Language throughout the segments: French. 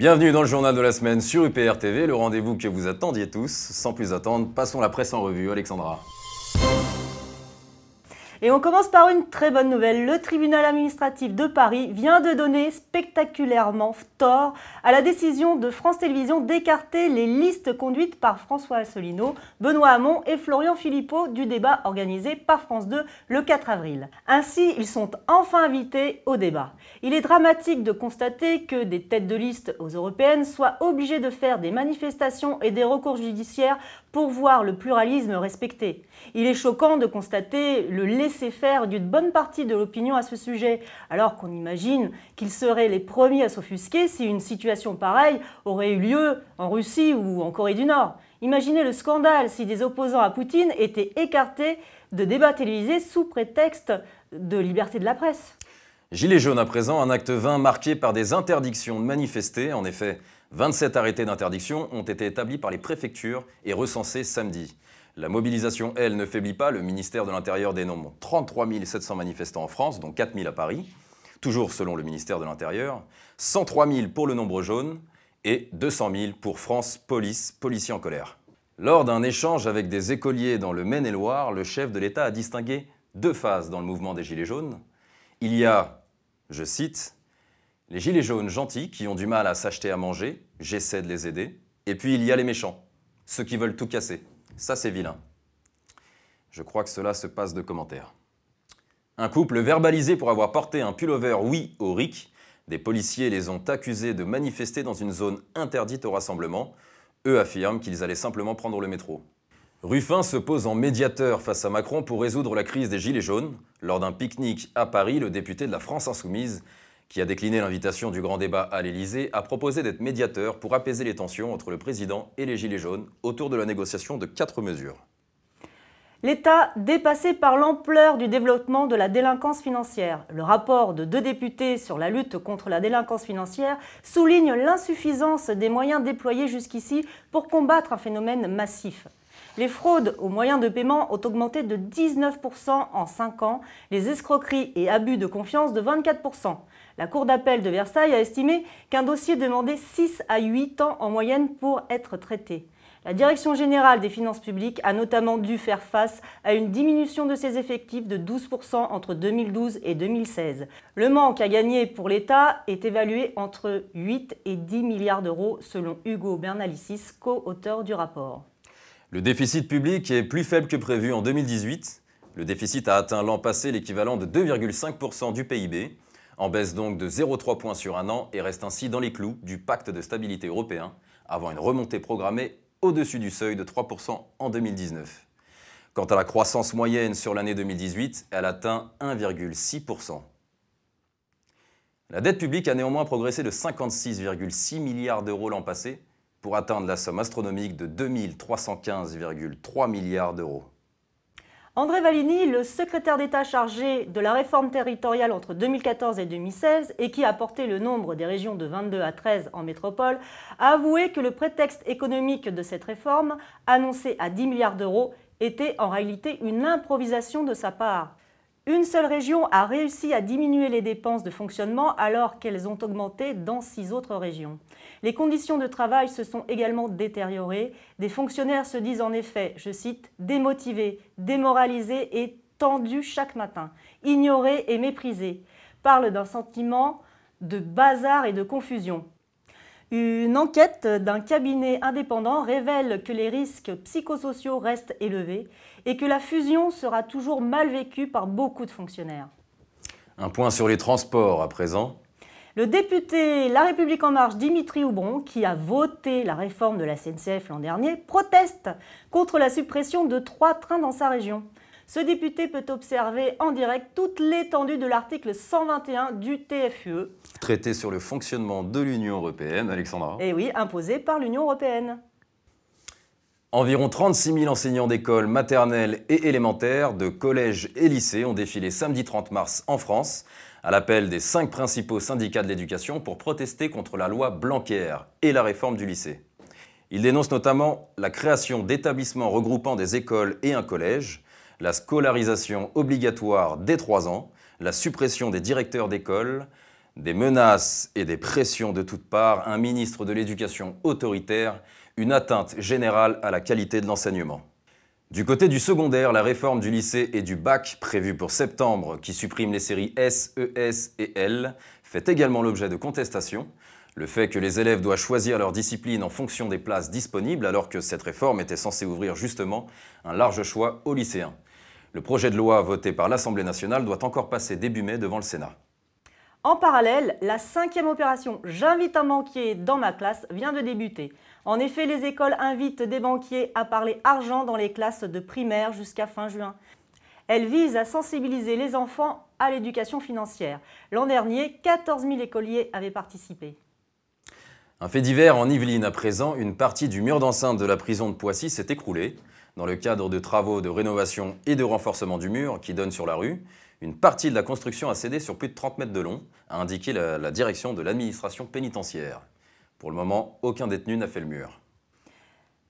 Bienvenue dans le journal de la semaine sur UPR TV, le rendez-vous que vous attendiez tous. Sans plus attendre, passons la presse en revue. Alexandra. Et on commence par une très bonne nouvelle. Le tribunal administratif de Paris vient de donner spectaculairement tort à la décision de France Télévisions d'écarter les listes conduites par François Asselineau, Benoît Hamon et Florian Philippot du débat organisé par France 2 le 4 avril. Ainsi, ils sont enfin invités au débat. Il est dramatique de constater que des têtes de liste aux européennes soient obligées de faire des manifestations et des recours judiciaires pour voir le pluralisme respecté. Il est choquant de constater le laisser-faire d'une bonne partie de l'opinion à ce sujet, alors qu'on imagine qu'ils seraient les premiers à s'offusquer si une situation pareille aurait eu lieu en Russie ou en Corée du Nord. Imaginez le scandale si des opposants à Poutine étaient écartés de débats télévisés sous prétexte de liberté de la presse. Gilets jaunes à présent, un acte 20 marqué par des interdictions de manifester. En effet, 27 arrêtés d'interdiction ont été établis par les préfectures et recensés samedi. La mobilisation, elle, ne faiblit pas. Le ministère de l'Intérieur dénombre 33 700 manifestants en France, dont 4 000 à Paris. Toujours selon le ministère de l'Intérieur. 103 000 pour le nombre jaune et 200 000 pour France Police, policiers en colère. Lors d'un échange avec des écoliers dans le Maine-et-Loire, le chef de l'État a distingué deux phases dans le mouvement des Gilets jaunes. Il y a, je cite, les gilets jaunes gentils qui ont du mal à s'acheter à manger, j'essaie de les aider. Et puis il y a les méchants, ceux qui veulent tout casser. Ça c'est vilain. Je crois que cela se passe de commentaires. Un couple verbalisé pour avoir porté un pullover oui au RIC. Des policiers les ont accusés de manifester dans une zone interdite au rassemblement. Eux affirment qu'ils allaient simplement prendre le métro. Ruffin se pose en médiateur face à Macron pour résoudre la crise des Gilets jaunes. Lors d'un pique-nique à Paris, le député de la France Insoumise qui a décliné l'invitation du grand débat à l'Élysée, a proposé d'être médiateur pour apaiser les tensions entre le président et les Gilets jaunes autour de la négociation de quatre mesures. L'État dépassé par l'ampleur du développement de la délinquance financière. Le rapport de deux députés sur la lutte contre la délinquance financière souligne l'insuffisance des moyens déployés jusqu'ici pour combattre un phénomène massif. Les fraudes aux moyens de paiement ont augmenté de 19% en 5 ans, les escroqueries et abus de confiance de 24%. La Cour d'appel de Versailles a estimé qu'un dossier demandait 6 à 8 ans en moyenne pour être traité. La Direction générale des finances publiques a notamment dû faire face à une diminution de ses effectifs de 12% entre 2012 et 2016. Le manque à gagner pour l'État est évalué entre 8 et 10 milliards d'euros selon Hugo Bernalicis, co-auteur du rapport. Le déficit public est plus faible que prévu en 2018. Le déficit a atteint l'an passé l'équivalent de 2,5% du PIB en baisse donc de 0,3 points sur un an et reste ainsi dans les clous du pacte de stabilité européen, avant une remontée programmée au-dessus du seuil de 3% en 2019. Quant à la croissance moyenne sur l'année 2018, elle atteint 1,6%. La dette publique a néanmoins progressé de 56,6 milliards d'euros l'an passé pour atteindre la somme astronomique de 2315,3 milliards d'euros. André Valigny, le secrétaire d'État chargé de la réforme territoriale entre 2014 et 2016 et qui a porté le nombre des régions de 22 à 13 en métropole, a avoué que le prétexte économique de cette réforme, annoncé à 10 milliards d'euros, était en réalité une improvisation de sa part. Une seule région a réussi à diminuer les dépenses de fonctionnement alors qu'elles ont augmenté dans six autres régions. Les conditions de travail se sont également détériorées. Des fonctionnaires se disent en effet, je cite, démotivés, démoralisés et tendus chaque matin, ignorés et méprisés. Parlent d'un sentiment de bazar et de confusion. Une enquête d'un cabinet indépendant révèle que les risques psychosociaux restent élevés et que la fusion sera toujours mal vécue par beaucoup de fonctionnaires. Un point sur les transports à présent. Le député La République en marche Dimitri Houbron, qui a voté la réforme de la SNCF l'an dernier, proteste contre la suppression de trois trains dans sa région. Ce député peut observer en direct toute l'étendue de l'article 121 du TFUE. Traité sur le fonctionnement de l'Union européenne, Alexandra. Et eh oui, imposé par l'Union européenne. Environ 36 000 enseignants d'écoles maternelles et élémentaires, de collèges et lycées ont défilé samedi 30 mars en France à l'appel des cinq principaux syndicats de l'éducation pour protester contre la loi Blanquer et la réforme du lycée. Ils dénoncent notamment la création d'établissements regroupant des écoles et un collège, la scolarisation obligatoire dès 3 ans, la suppression des directeurs d'école, Des menaces et des pressions de toutes parts, un ministre de l'Éducation autoritaire, une atteinte générale à la qualité de l'enseignement. Du côté du secondaire, la réforme du lycée et du bac, prévue pour septembre, qui supprime les séries S, ES et L, fait également l'objet de contestations. Le fait que les élèves doivent choisir leur discipline en fonction des places disponibles, alors que cette réforme était censée ouvrir justement un large choix aux lycéens. Le projet de loi voté par l'Assemblée nationale doit encore passer début mai devant le Sénat. En parallèle, la cinquième opération J'invite un banquier dans ma classe vient de débuter. En effet, les écoles invitent des banquiers à parler argent dans les classes de primaire jusqu'à fin juin. Elle vise à sensibiliser les enfants à l'éducation financière. L'an dernier, 14 000 écoliers avaient participé. Un fait divers en Yvelines à présent, une partie du mur d'enceinte de la prison de Poissy s'est écroulée. Dans le cadre de travaux de rénovation et de renforcement du mur qui donne sur la rue, une partie de la construction a cédé sur plus de 30 mètres de long, a indiqué la, la direction de l'administration pénitentiaire. Pour le moment, aucun détenu n'a fait le mur.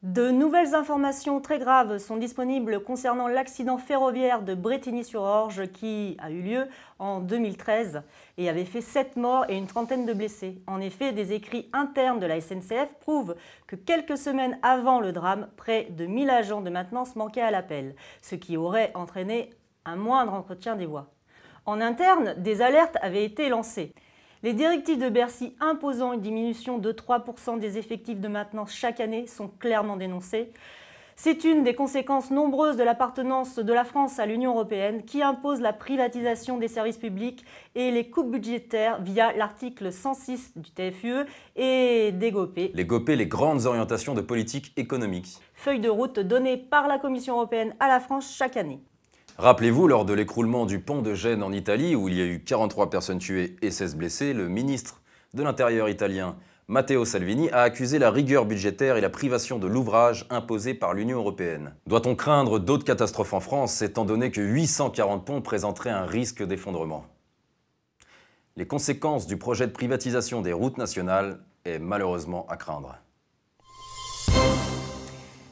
De nouvelles informations très graves sont disponibles concernant l'accident ferroviaire de Bretigny-sur-Orge qui a eu lieu en 2013 et avait fait 7 morts et une trentaine de blessés. En effet, des écrits internes de la SNCF prouvent que quelques semaines avant le drame, près de 1000 agents de maintenance manquaient à l'appel, ce qui aurait entraîné un moindre entretien des voies. En interne, des alertes avaient été lancées. Les directives de Bercy imposant une diminution de 3% des effectifs de maintenance chaque année sont clairement dénoncées. C'est une des conséquences nombreuses de l'appartenance de la France à l'Union européenne qui impose la privatisation des services publics et les coupes budgétaires via l'article 106 du TFUE et des GOPE. Les GOPE, les grandes orientations de politique économique. Feuille de route donnée par la Commission européenne à la France chaque année. Rappelez-vous, lors de l'écroulement du pont de Gênes en Italie, où il y a eu 43 personnes tuées et 16 blessées, le ministre de l'Intérieur italien Matteo Salvini a accusé la rigueur budgétaire et la privation de l'ouvrage imposée par l'Union européenne. Doit-on craindre d'autres catastrophes en France, étant donné que 840 ponts présenteraient un risque d'effondrement? Les conséquences du projet de privatisation des routes nationales est malheureusement à craindre.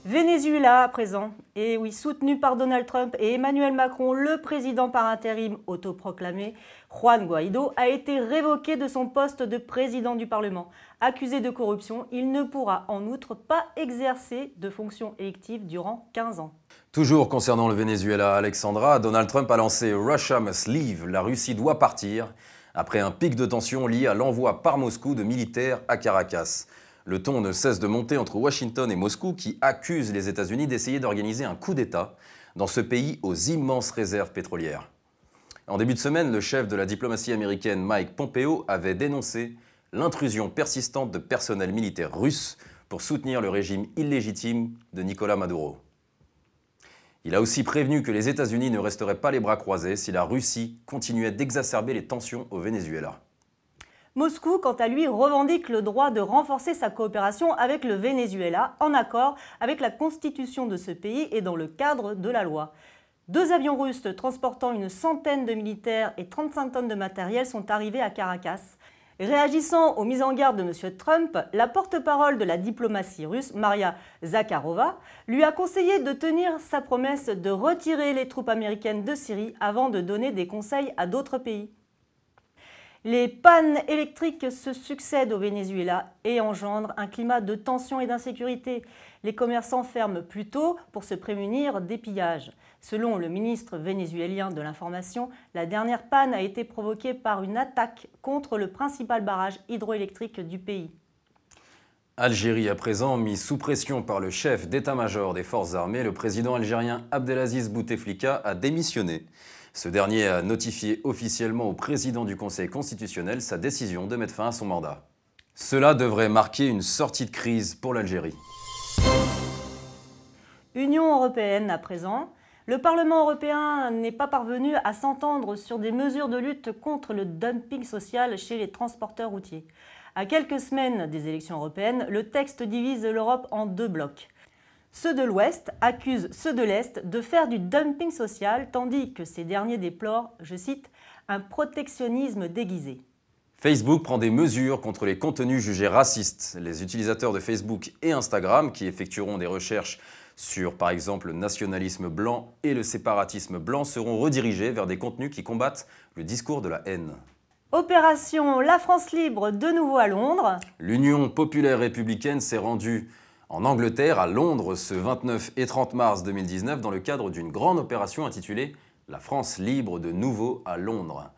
Venezuela à présent, et oui, soutenu par Donald Trump et Emmanuel Macron, le président par intérim autoproclamé, Juan Guaido, a été révoqué de son poste de président du Parlement. Accusé de corruption, il ne pourra en outre pas exercer de fonction élective durant 15 ans. Toujours concernant le Venezuela, Alexandra, Donald Trump a lancé Russia must leave, la Russie doit partir, après un pic de tension lié à l'envoi par Moscou de militaires à Caracas. Le ton ne cesse de monter entre Washington et Moscou qui accusent les États-Unis d'essayer d'organiser un coup d'État dans ce pays aux immenses réserves pétrolières. En début de semaine, le chef de la diplomatie américaine Mike Pompeo avait dénoncé l'intrusion persistante de personnel militaire russe pour soutenir le régime illégitime de Nicolas Maduro. Il a aussi prévenu que les États-Unis ne resteraient pas les bras croisés si la Russie continuait d'exacerber les tensions au Venezuela. Moscou, quant à lui, revendique le droit de renforcer sa coopération avec le Venezuela en accord avec la constitution de ce pays et dans le cadre de la loi. Deux avions russes transportant une centaine de militaires et 35 tonnes de matériel sont arrivés à Caracas. Réagissant aux mises en garde de M. Trump, la porte-parole de la diplomatie russe, Maria Zakharova, lui a conseillé de tenir sa promesse de retirer les troupes américaines de Syrie avant de donner des conseils à d'autres pays. Les pannes électriques se succèdent au Venezuela et engendrent un climat de tension et d'insécurité. Les commerçants ferment plus tôt pour se prémunir des pillages. Selon le ministre vénézuélien de l'Information, la dernière panne a été provoquée par une attaque contre le principal barrage hydroélectrique du pays. Algérie à présent, mis sous pression par le chef d'état-major des forces armées, le président algérien Abdelaziz Bouteflika a démissionné. Ce dernier a notifié officiellement au président du Conseil constitutionnel sa décision de mettre fin à son mandat. Cela devrait marquer une sortie de crise pour l'Algérie. Union européenne à présent. Le Parlement européen n'est pas parvenu à s'entendre sur des mesures de lutte contre le dumping social chez les transporteurs routiers. À quelques semaines des élections européennes, le texte divise l'Europe en deux blocs. Ceux de l'Ouest accusent ceux de l'Est de faire du dumping social, tandis que ces derniers déplorent, je cite, un protectionnisme déguisé. Facebook prend des mesures contre les contenus jugés racistes. Les utilisateurs de Facebook et Instagram, qui effectueront des recherches sur par exemple le nationalisme blanc et le séparatisme blanc, seront redirigés vers des contenus qui combattent le discours de la haine. Opération La France libre de nouveau à Londres. L'Union populaire républicaine s'est rendue en Angleterre, à Londres, ce 29 et 30 mars 2019, dans le cadre d'une grande opération intitulée La France libre de nouveau à Londres.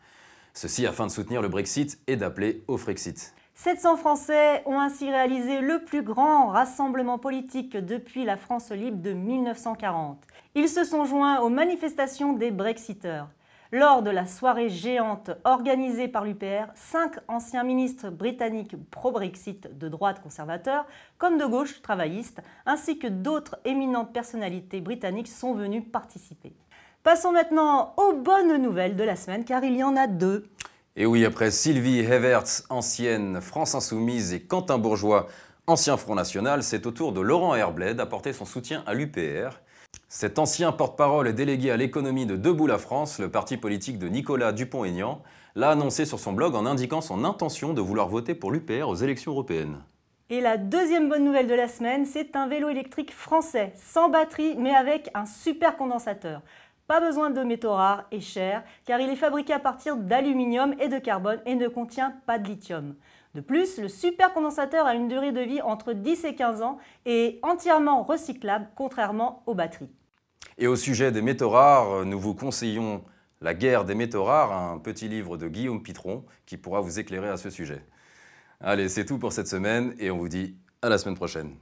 Ceci afin de soutenir le Brexit et d'appeler au Frexit. 700 Français ont ainsi réalisé le plus grand rassemblement politique depuis la France libre de 1940. Ils se sont joints aux manifestations des Brexiteurs. Lors de la soirée géante organisée par l'UPR, cinq anciens ministres britanniques pro-Brexit de droite conservateur comme de gauche travailliste, ainsi que d'autres éminentes personnalités britanniques sont venus participer. Passons maintenant aux bonnes nouvelles de la semaine, car il y en a deux. Et oui, après Sylvie Heverts, ancienne France Insoumise, et Quentin Bourgeois, ancien Front National, c'est au tour de Laurent Herblet d'apporter son soutien à l'UPR. Cet ancien porte-parole et délégué à l'économie de Debout la France, le parti politique de Nicolas Dupont-Aignan, l'a annoncé sur son blog en indiquant son intention de vouloir voter pour l'UPR aux élections européennes. Et la deuxième bonne nouvelle de la semaine, c'est un vélo électrique français, sans batterie mais avec un super condensateur. Pas besoin de métaux rares et chers, car il est fabriqué à partir d'aluminium et de carbone et ne contient pas de lithium. De plus, le supercondensateur a une durée de vie entre 10 et 15 ans et est entièrement recyclable, contrairement aux batteries. Et au sujet des métaux rares, nous vous conseillons La guerre des métaux rares, un petit livre de Guillaume Pitron qui pourra vous éclairer à ce sujet. Allez, c'est tout pour cette semaine et on vous dit à la semaine prochaine.